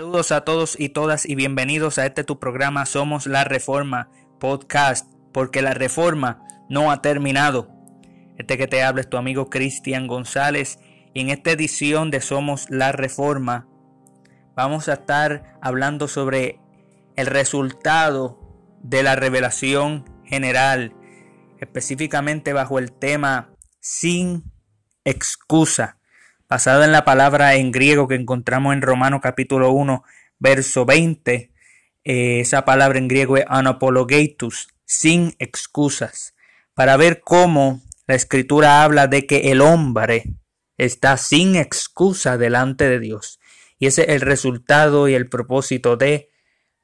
Saludos a todos y todas y bienvenidos a este tu programa Somos la Reforma Podcast, porque la reforma no ha terminado. Este que te habla es tu amigo Cristian González y en esta edición de Somos la Reforma vamos a estar hablando sobre el resultado de la revelación general, específicamente bajo el tema sin excusa basado en la palabra en griego que encontramos en Romano capítulo 1, verso 20. Eh, esa palabra en griego es anapologetus, sin excusas, para ver cómo la escritura habla de que el hombre está sin excusa delante de Dios. Y ese es el resultado y el propósito de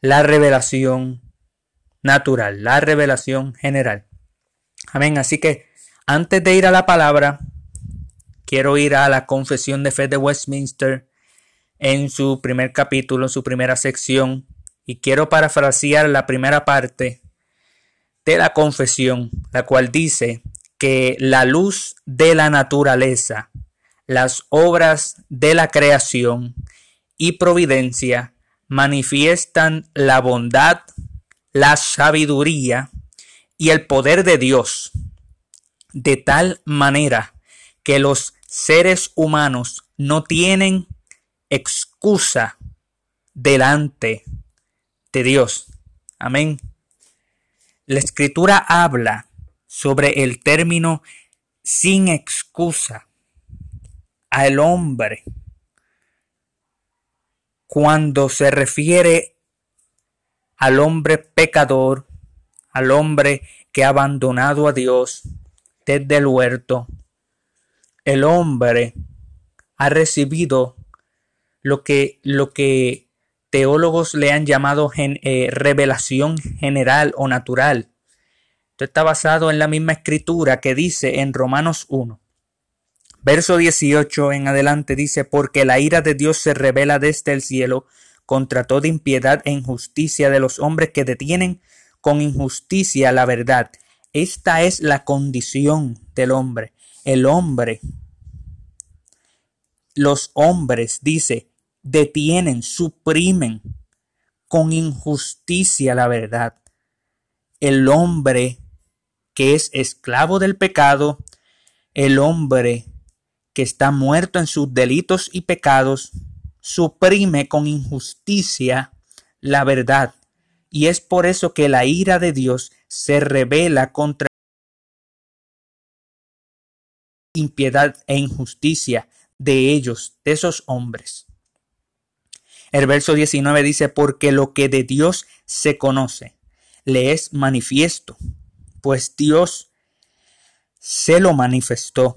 la revelación natural, la revelación general. Amén. Así que antes de ir a la palabra, quiero ir a la Confesión de Fe de Westminster en su primer capítulo, en su primera sección, y quiero parafrasear la primera parte de la confesión, la cual dice que la luz de la naturaleza, las obras de la creación y providencia manifiestan la bondad, la sabiduría y el poder de Dios, de tal manera que los seres humanos no tienen excusa delante de Dios. Amén. La escritura habla sobre el término sin excusa al hombre cuando se refiere al hombre pecador, al hombre que ha abandonado a Dios desde el huerto, el hombre ha recibido lo que, lo que teólogos le han llamado eh, revelación general o natural. Esto está basado en la misma escritura que dice en Romanos 1. Verso 18 en adelante dice, porque la ira de Dios se revela desde el cielo contra toda impiedad e injusticia de los hombres que detienen con injusticia la verdad. Esta es la condición del hombre el hombre, los hombres, dice, detienen, suprimen con injusticia la verdad. El hombre que es esclavo del pecado, el hombre que está muerto en sus delitos y pecados, suprime con injusticia la verdad. Y es por eso que la ira de Dios se revela contra impiedad e injusticia de ellos, de esos hombres. El verso 19 dice, porque lo que de Dios se conoce, le es manifiesto, pues Dios se lo manifestó,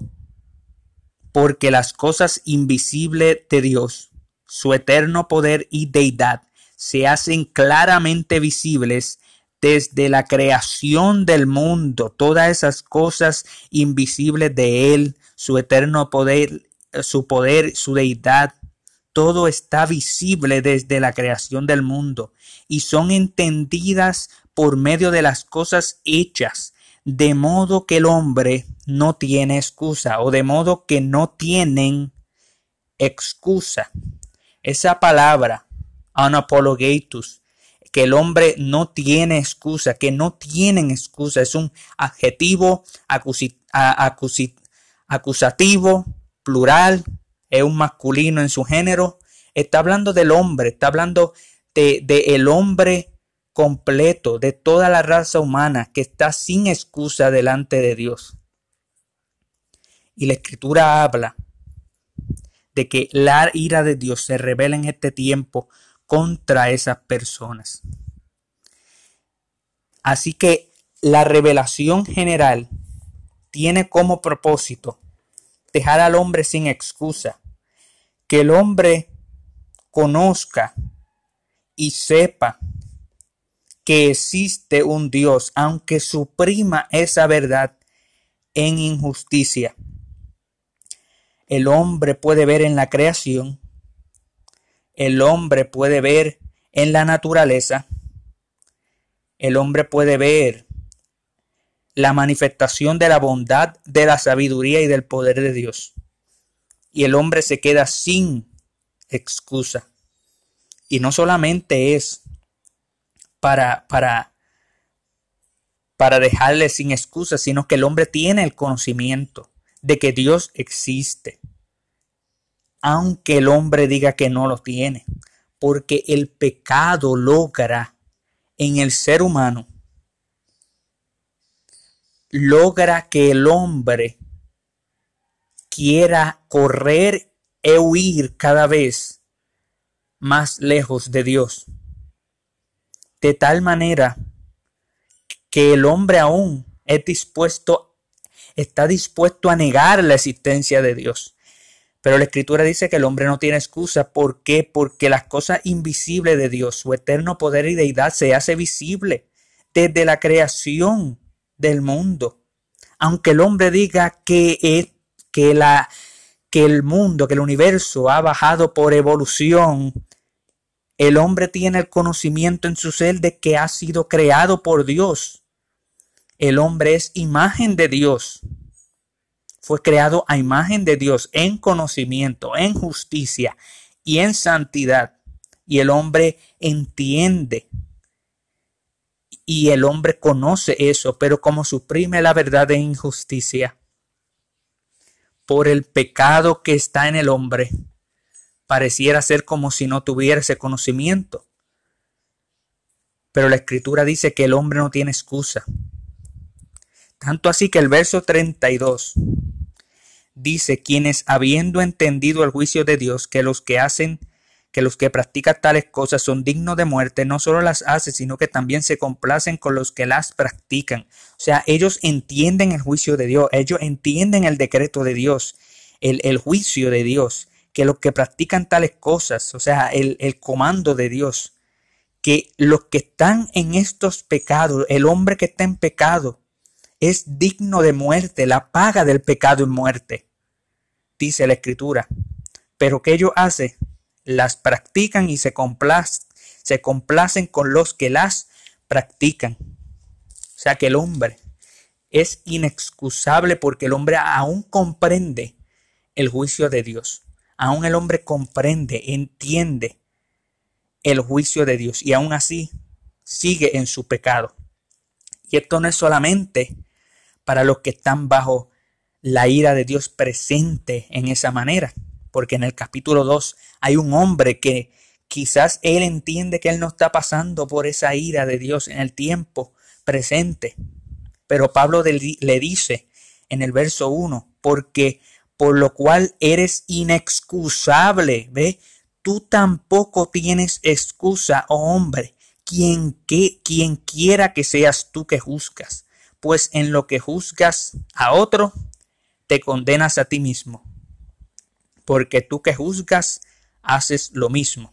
porque las cosas invisibles de Dios, su eterno poder y deidad, se hacen claramente visibles desde la creación del mundo, todas esas cosas invisibles de Él, su eterno poder, su poder, su deidad, todo está visible desde la creación del mundo y son entendidas por medio de las cosas hechas, de modo que el hombre no tiene excusa o de modo que no tienen excusa. Esa palabra, anapologetus, que el hombre no tiene excusa, que no tienen excusa. Es un adjetivo acusativo, plural, es un masculino en su género. Está hablando del hombre, está hablando de, de el hombre completo, de toda la raza humana que está sin excusa delante de Dios. Y la escritura habla de que la ira de Dios se revela en este tiempo contra esas personas. Así que la revelación general tiene como propósito dejar al hombre sin excusa, que el hombre conozca y sepa que existe un Dios, aunque suprima esa verdad en injusticia. El hombre puede ver en la creación el hombre puede ver en la naturaleza, el hombre puede ver la manifestación de la bondad, de la sabiduría y del poder de Dios. Y el hombre se queda sin excusa. Y no solamente es para, para, para dejarle sin excusa, sino que el hombre tiene el conocimiento de que Dios existe, aunque el hombre diga que no lo tiene, porque el pecado logra en el ser humano, logra que el hombre quiera correr e huir cada vez más lejos de Dios. De tal manera que el hombre aún es dispuesto, está dispuesto a negar la existencia de Dios. Pero la escritura dice que el hombre no tiene excusa. ¿Por qué? Porque las cosas invisibles de Dios, su eterno poder y deidad, se hace visible desde la creación del mundo. Aunque el hombre diga que es que, la, que el mundo, que el universo ha bajado por evolución, el hombre tiene el conocimiento en su ser de que ha sido creado por Dios. El hombre es imagen de Dios. Fue creado a imagen de Dios en conocimiento, en justicia y en santidad. Y el hombre entiende y el hombre conoce eso, pero como suprime la verdad de injusticia, por el pecado que está en el hombre, pareciera ser como si no tuviera ese conocimiento. Pero la escritura dice que el hombre no tiene excusa. Tanto así que el verso 32 dice, quienes habiendo entendido el juicio de Dios, que los que hacen que los que practican tales cosas son dignos de muerte, no solo las hacen, sino que también se complacen con los que las practican. O sea, ellos entienden el juicio de Dios, ellos entienden el decreto de Dios, el, el juicio de Dios, que los que practican tales cosas, o sea, el, el comando de Dios, que los que están en estos pecados, el hombre que está en pecado, es digno de muerte, la paga del pecado es muerte, dice la escritura. Pero ¿qué ellos hacen? las practican y se, se complacen con los que las practican. O sea que el hombre es inexcusable porque el hombre aún comprende el juicio de Dios. Aún el hombre comprende, entiende el juicio de Dios y aún así sigue en su pecado. Y esto no es solamente para los que están bajo la ira de Dios presente en esa manera, porque en el capítulo 2 hay un hombre que quizás él entiende que él no está pasando por esa ira de Dios en el tiempo presente. Pero Pablo le dice en el verso 1, porque por lo cual eres inexcusable, ¿ve? Tú tampoco tienes excusa, oh hombre, quien, que, quien quiera que seas tú que juzgas, pues en lo que juzgas a otro, te condenas a ti mismo. Porque tú que juzgas, haces lo mismo.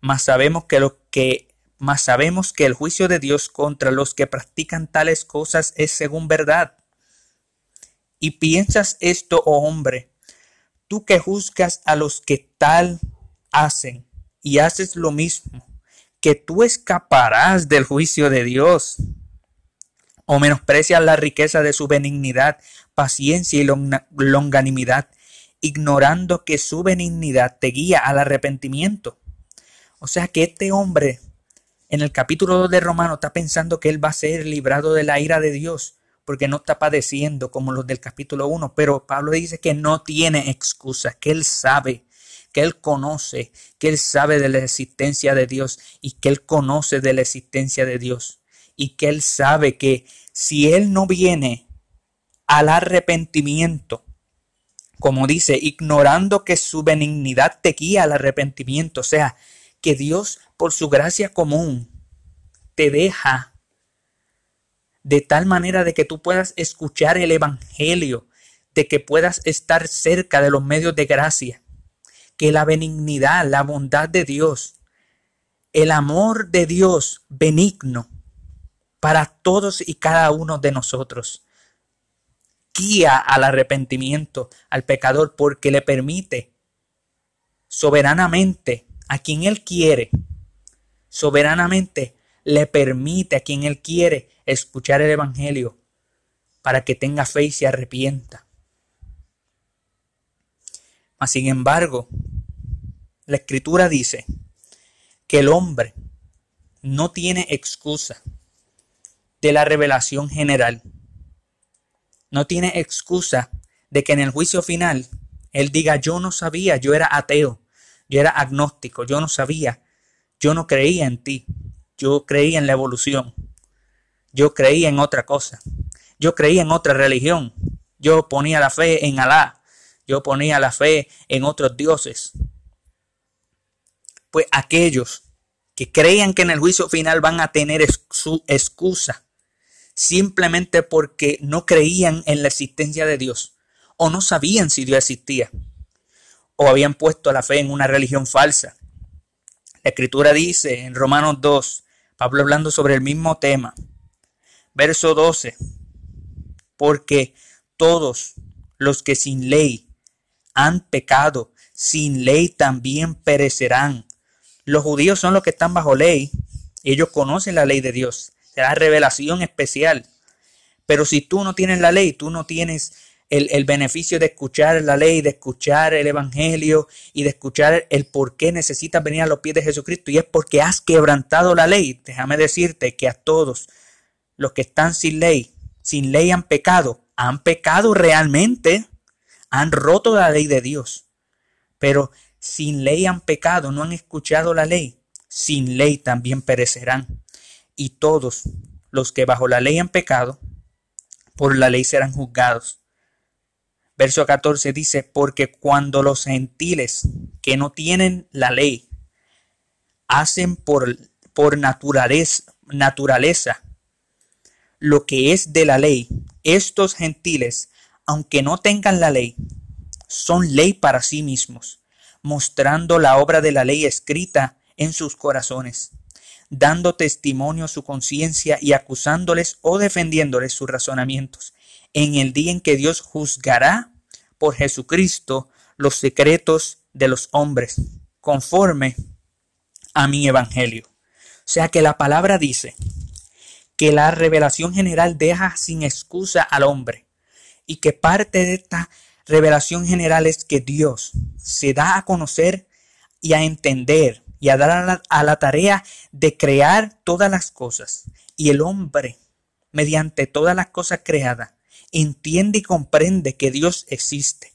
Mas sabemos que lo que mas sabemos que el juicio de Dios contra los que practican tales cosas es según verdad. Y piensas esto, oh hombre, tú que juzgas a los que tal hacen y haces lo mismo, que tú escaparás del juicio de Dios. O menosprecias la riqueza de su benignidad, paciencia y longanimidad, ignorando que su benignidad te guía al arrepentimiento. O sea que este hombre en el capítulo 2 de Romano está pensando que él va a ser librado de la ira de Dios porque no está padeciendo como los del capítulo 1, pero Pablo dice que no tiene excusa, que él sabe, que él conoce, que él sabe de la existencia de Dios y que él conoce de la existencia de Dios y que él sabe que si él no viene al arrepentimiento, como dice, ignorando que su benignidad te guía al arrepentimiento, o sea, que Dios por su gracia común te deja de tal manera de que tú puedas escuchar el Evangelio, de que puedas estar cerca de los medios de gracia, que la benignidad, la bondad de Dios, el amor de Dios benigno para todos y cada uno de nosotros guía al arrepentimiento al pecador porque le permite soberanamente a quien él quiere, soberanamente le permite a quien él quiere escuchar el Evangelio para que tenga fe y se arrepienta. Mas sin embargo, la escritura dice, que el hombre no tiene excusa de la revelación general. No tiene excusa de que en el juicio final él diga yo no sabía, yo era ateo, yo era agnóstico, yo no sabía, yo no creía en ti, yo creía en la evolución, yo creía en otra cosa, yo creía en otra religión, yo ponía la fe en Alá, yo ponía la fe en otros dioses. Pues aquellos que creían que en el juicio final van a tener su excusa simplemente porque no creían en la existencia de Dios o no sabían si Dios existía o habían puesto la fe en una religión falsa. La escritura dice en Romanos 2, Pablo hablando sobre el mismo tema, verso 12, porque todos los que sin ley han pecado, sin ley también perecerán. Los judíos son los que están bajo ley, ellos conocen la ley de Dios, la revelación especial. Pero si tú no tienes la ley, tú no tienes el, beneficio de escuchar la ley, de escuchar el Evangelio y de escuchar el por qué necesitas venir a los pies de Jesucristo. Y es porque has quebrantado la ley. Déjame decirte que a todos los que están sin ley, sin ley han pecado, han pecado realmente, han roto la ley de Dios. Pero sin ley han pecado, no han escuchado la ley. Sin ley también perecerán. Y todos los que bajo la ley han pecado, por la ley serán juzgados. Verso 14 dice, porque cuando los gentiles que no tienen la ley hacen por, por naturaleza, naturaleza lo que es de la ley, estos gentiles, aunque no tengan la ley, son ley para sí mismos, mostrando la obra de la ley escrita en sus corazones, dando testimonio a su conciencia y acusándoles o defendiéndoles sus razonamientos en el día en que Dios juzgará por Jesucristo los secretos de los hombres, conforme a mi evangelio. O sea que la palabra dice que la revelación general deja sin excusa al hombre y que parte de esta revelación general es que Dios se da a conocer y a entender y a dar a la, tarea de crear todas las cosas. Y el hombre, mediante todas las cosas creadas, entiende y comprende que Dios existe.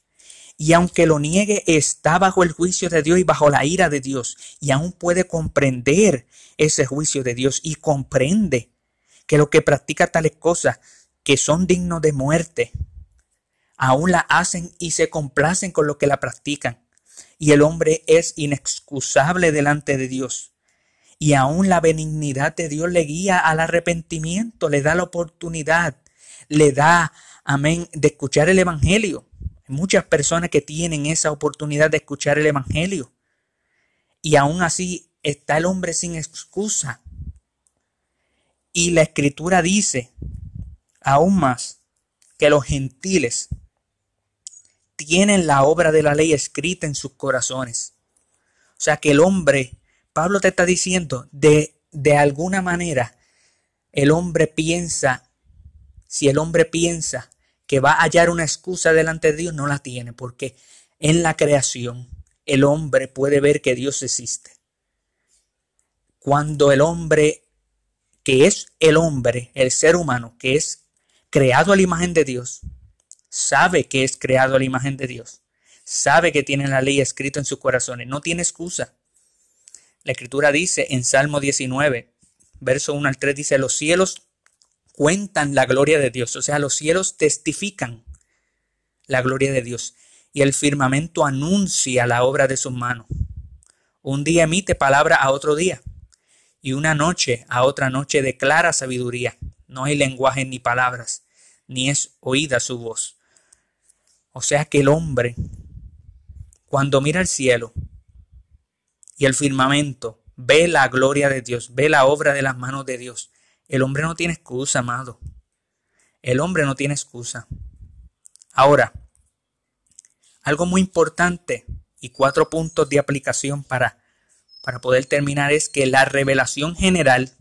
Y aunque lo niegue, está bajo el juicio de Dios y bajo la ira de Dios. Y aún puede comprender ese juicio de Dios y comprende que lo que practica tales cosas que son dignos de muerte, aún la hacen y se complacen con lo que la practican. Y el hombre es inexcusable delante de Dios. Y aún la benignidad de Dios le guía al arrepentimiento, le da la oportunidad le da, amén, de escuchar el Evangelio. Hay muchas personas que tienen esa oportunidad de escuchar el Evangelio. Y aún así está el hombre sin excusa. Y la escritura dice, aún más, que los gentiles tienen la obra de la ley escrita en sus corazones. O sea que el hombre, Pablo te está diciendo, de, de alguna manera, el hombre piensa si el hombre piensa que va a hallar una excusa delante de Dios, no la tiene, porque en la creación el hombre puede ver que Dios existe. Cuando el hombre, que es el hombre, el ser humano, que es creado a la imagen de Dios, sabe que es creado a la imagen de Dios, sabe que tiene la ley escrita en sus corazones, no tiene excusa. La escritura dice en Salmo 19, verso 1 al 3, dice, los cielos cuentan la gloria de Dios, o sea, los cielos testifican la gloria de Dios y el firmamento anuncia la obra de sus manos. Un día emite palabra a otro día y una noche a otra noche declara sabiduría. No hay lenguaje ni palabras, ni es oída su voz. O sea que el hombre, cuando mira el cielo y el firmamento, ve la gloria de Dios, ve la obra de las manos de Dios, el hombre no tiene excusa, amado. El hombre no tiene excusa. Ahora, algo muy importante y cuatro puntos de aplicación para, para poder terminar es que la revelación general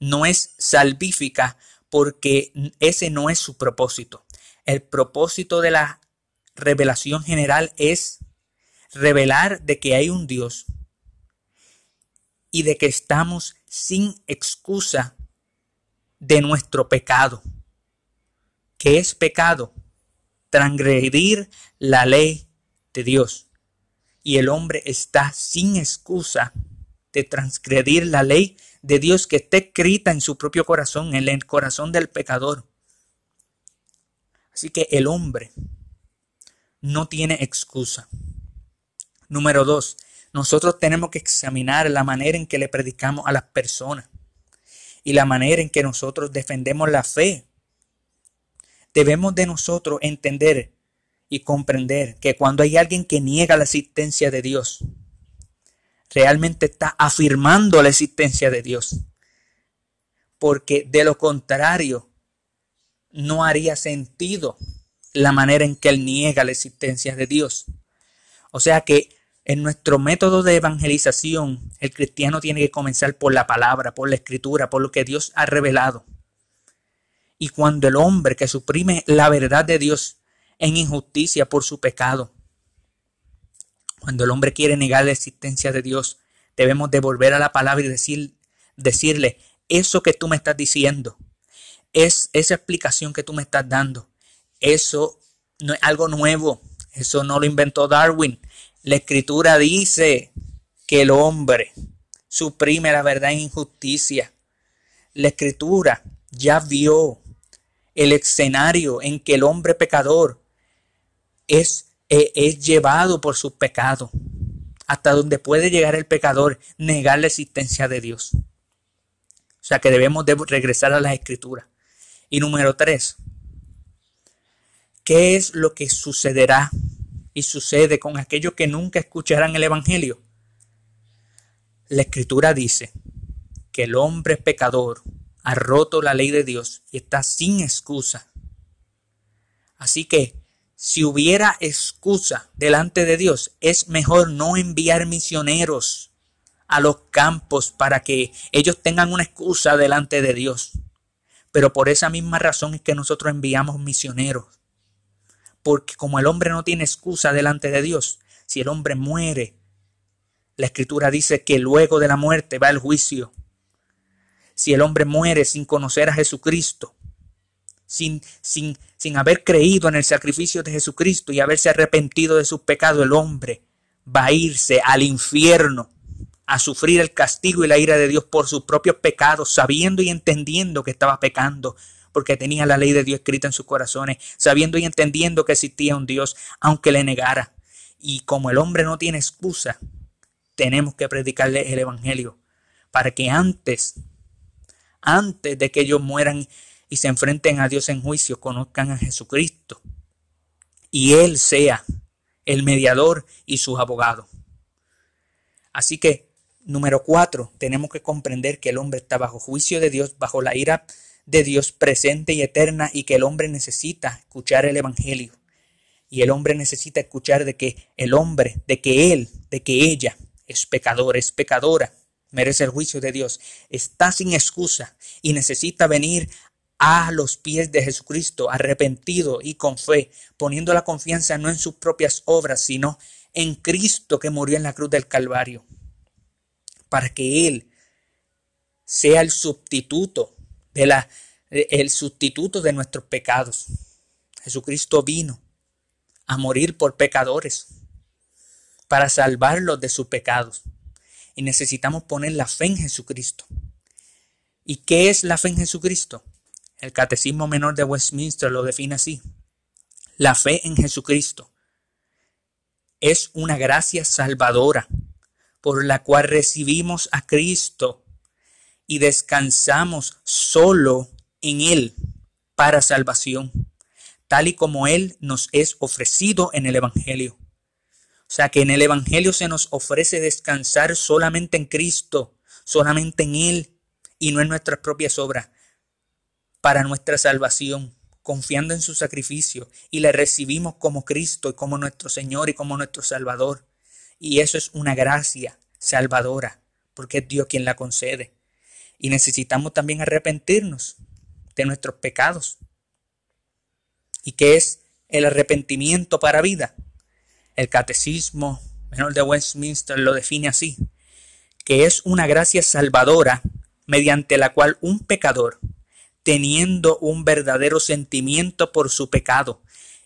no es salvífica porque ese no es su propósito. El propósito de la revelación general es revelar de que hay un Dios y de que estamos sin excusa de nuestro pecado. ¿Qué es pecado? Transgredir la ley de Dios. Y el hombre está sin excusa de transgredir la ley de Dios que está escrita en su propio corazón, en el corazón del pecador. Así que el hombre no tiene excusa. Número dos, nosotros tenemos que examinar la manera en que le predicamos a las personas y la manera en que nosotros defendemos la fe. Debemos de nosotros entender y comprender que cuando hay alguien que niega la existencia de Dios, realmente está afirmando la existencia de Dios. Porque de lo contrario, no haría sentido la manera en que él niega la existencia de Dios. O sea que en nuestro método de evangelización, el cristiano tiene que comenzar por la palabra, por la escritura, por lo que Dios ha revelado. Y cuando el hombre que suprime la verdad de Dios en injusticia por su pecado, cuando el hombre quiere negar la existencia de Dios, debemos devolver a la palabra y decir, decirle, eso que tú me estás diciendo, es esa explicación que tú me estás dando, eso no es algo nuevo, eso no lo inventó Darwin. La escritura dice que el hombre suprime la verdad en injusticia. La escritura ya vio el escenario en que el hombre pecador es, es, es llevado por su pecado, hasta donde puede llegar el pecador, negar la existencia de Dios. O sea que debemos de regresar a las escrituras. Y número tres, ¿qué es lo que sucederá y sucede con aquellos que nunca escucharán el Evangelio? La escritura dice que el hombre pecador ha roto la ley de Dios y está sin excusa. Así que si hubiera excusa delante de Dios, es mejor no enviar misioneros a los campos para que ellos tengan una excusa delante de Dios. Pero por esa misma razón es que nosotros enviamos misioneros. Porque como el hombre no tiene excusa delante de Dios, si el hombre muere, la escritura dice que luego de la muerte va el juicio. Si el hombre muere sin conocer a Jesucristo, sin, sin, sin haber creído en el sacrificio de Jesucristo y haberse arrepentido de sus pecados, el hombre va a irse al infierno a sufrir el castigo y la ira de Dios por sus propios pecados, sabiendo y entendiendo que estaba pecando, porque tenía la ley de Dios escrita en sus corazones, sabiendo y entendiendo que existía un Dios, aunque le negara. Y como el hombre no tiene excusa, tenemos que predicarle el Evangelio, para que antes, antes de que ellos mueran y se enfrenten a Dios en juicio, conozcan a Jesucristo y Él sea el mediador y sus abogados. Así que Número cuatro, tenemos que comprender que el hombre está bajo juicio de Dios, bajo la ira de Dios presente y eterna y que el hombre necesita escuchar el Evangelio. Y el hombre necesita escuchar de que el hombre, de que él, de que ella es pecador, es pecadora, merece el juicio de Dios, está sin excusa y necesita venir a los pies de Jesucristo, arrepentido y con fe, poniendo la confianza no en sus propias obras, sino en Cristo que murió en la cruz del Calvario para que Él sea el sustituto de la, el sustituto de nuestros pecados. Jesucristo vino a morir por pecadores para salvarlos de sus pecados. Y necesitamos poner la fe en Jesucristo. ¿Y qué es la fe en Jesucristo? El Catecismo Menor de Westminster lo define así. La fe en Jesucristo es una gracia salvadora por la cual recibimos a Cristo y descansamos solo en Él para salvación, tal y como Él nos es ofrecido en el Evangelio. O sea que en el Evangelio se nos ofrece descansar solamente en Cristo, solamente en Él y no en nuestras propias obras, para nuestra salvación, confiando en su sacrificio y le recibimos como Cristo y como nuestro Señor y como nuestro Salvador. Y eso es una gracia salvadora, porque es Dios quien la concede. Y necesitamos también arrepentirnos de nuestros pecados. ¿Y qué es el arrepentimiento para vida? El catecismo menor de Westminster lo define así, que es una gracia salvadora mediante la cual un pecador, teniendo un verdadero sentimiento por su pecado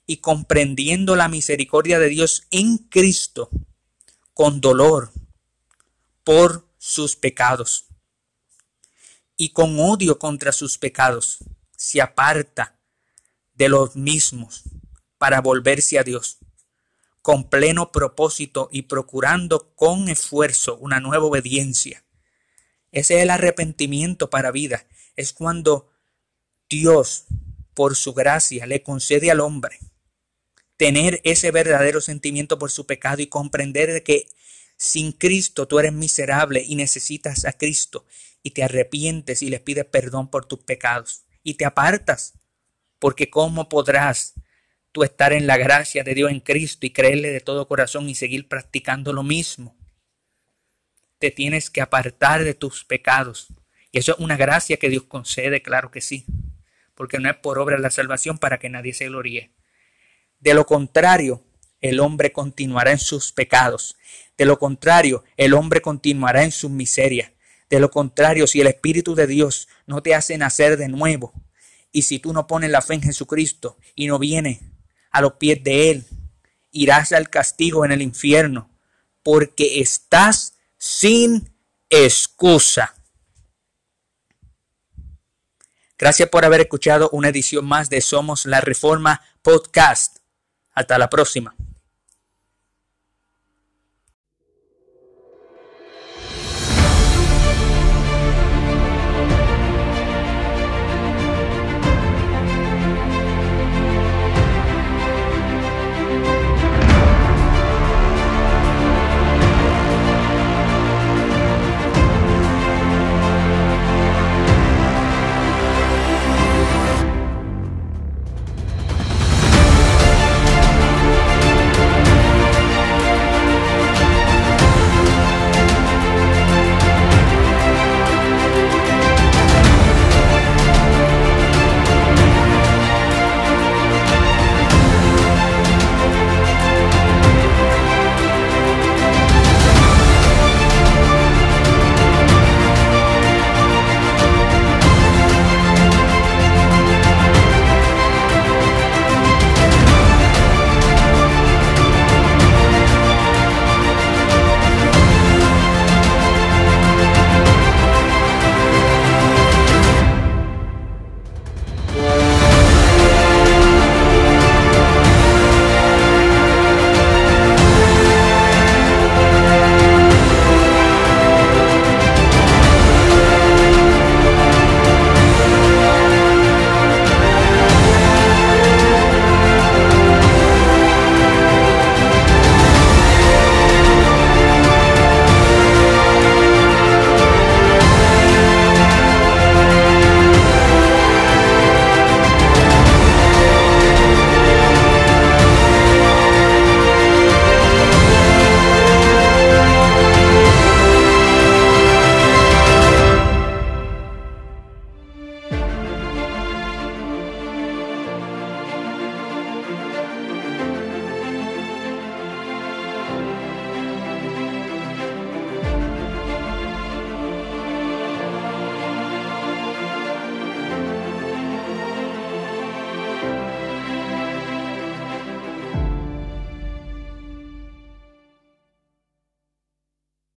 y comprendiendo la misericordia de Dios en Cristo, con dolor por sus pecados y con odio contra sus pecados, se aparta de los mismos para volverse a Dios, con pleno propósito y procurando con esfuerzo una nueva obediencia. Ese es el arrepentimiento para vida. Es cuando Dios, por su gracia, le concede al hombre tener ese verdadero sentimiento por su pecado y comprender que sin Cristo tú eres miserable y necesitas a Cristo y te arrepientes y le pides perdón por tus pecados y te apartas. Porque ¿cómo podrás tú estar en la gracia de Dios en Cristo y creerle de todo corazón y seguir practicando lo mismo? Te tienes que apartar de tus pecados. Y eso es una gracia que Dios concede, claro que sí. Porque no es por obra la salvación para que nadie se gloríe. De lo contrario, el hombre continuará en sus pecados. De lo contrario, el hombre continuará en su miseria. De lo contrario, si el Espíritu de Dios no te hace nacer de nuevo, y si tú no pones la fe en Jesucristo y no vienes a los pies de Él, irás al castigo en el infierno, porque estás sin excusa. Gracias por haber escuchado una edición más de Somos la Reforma Podcast. Hasta la próxima.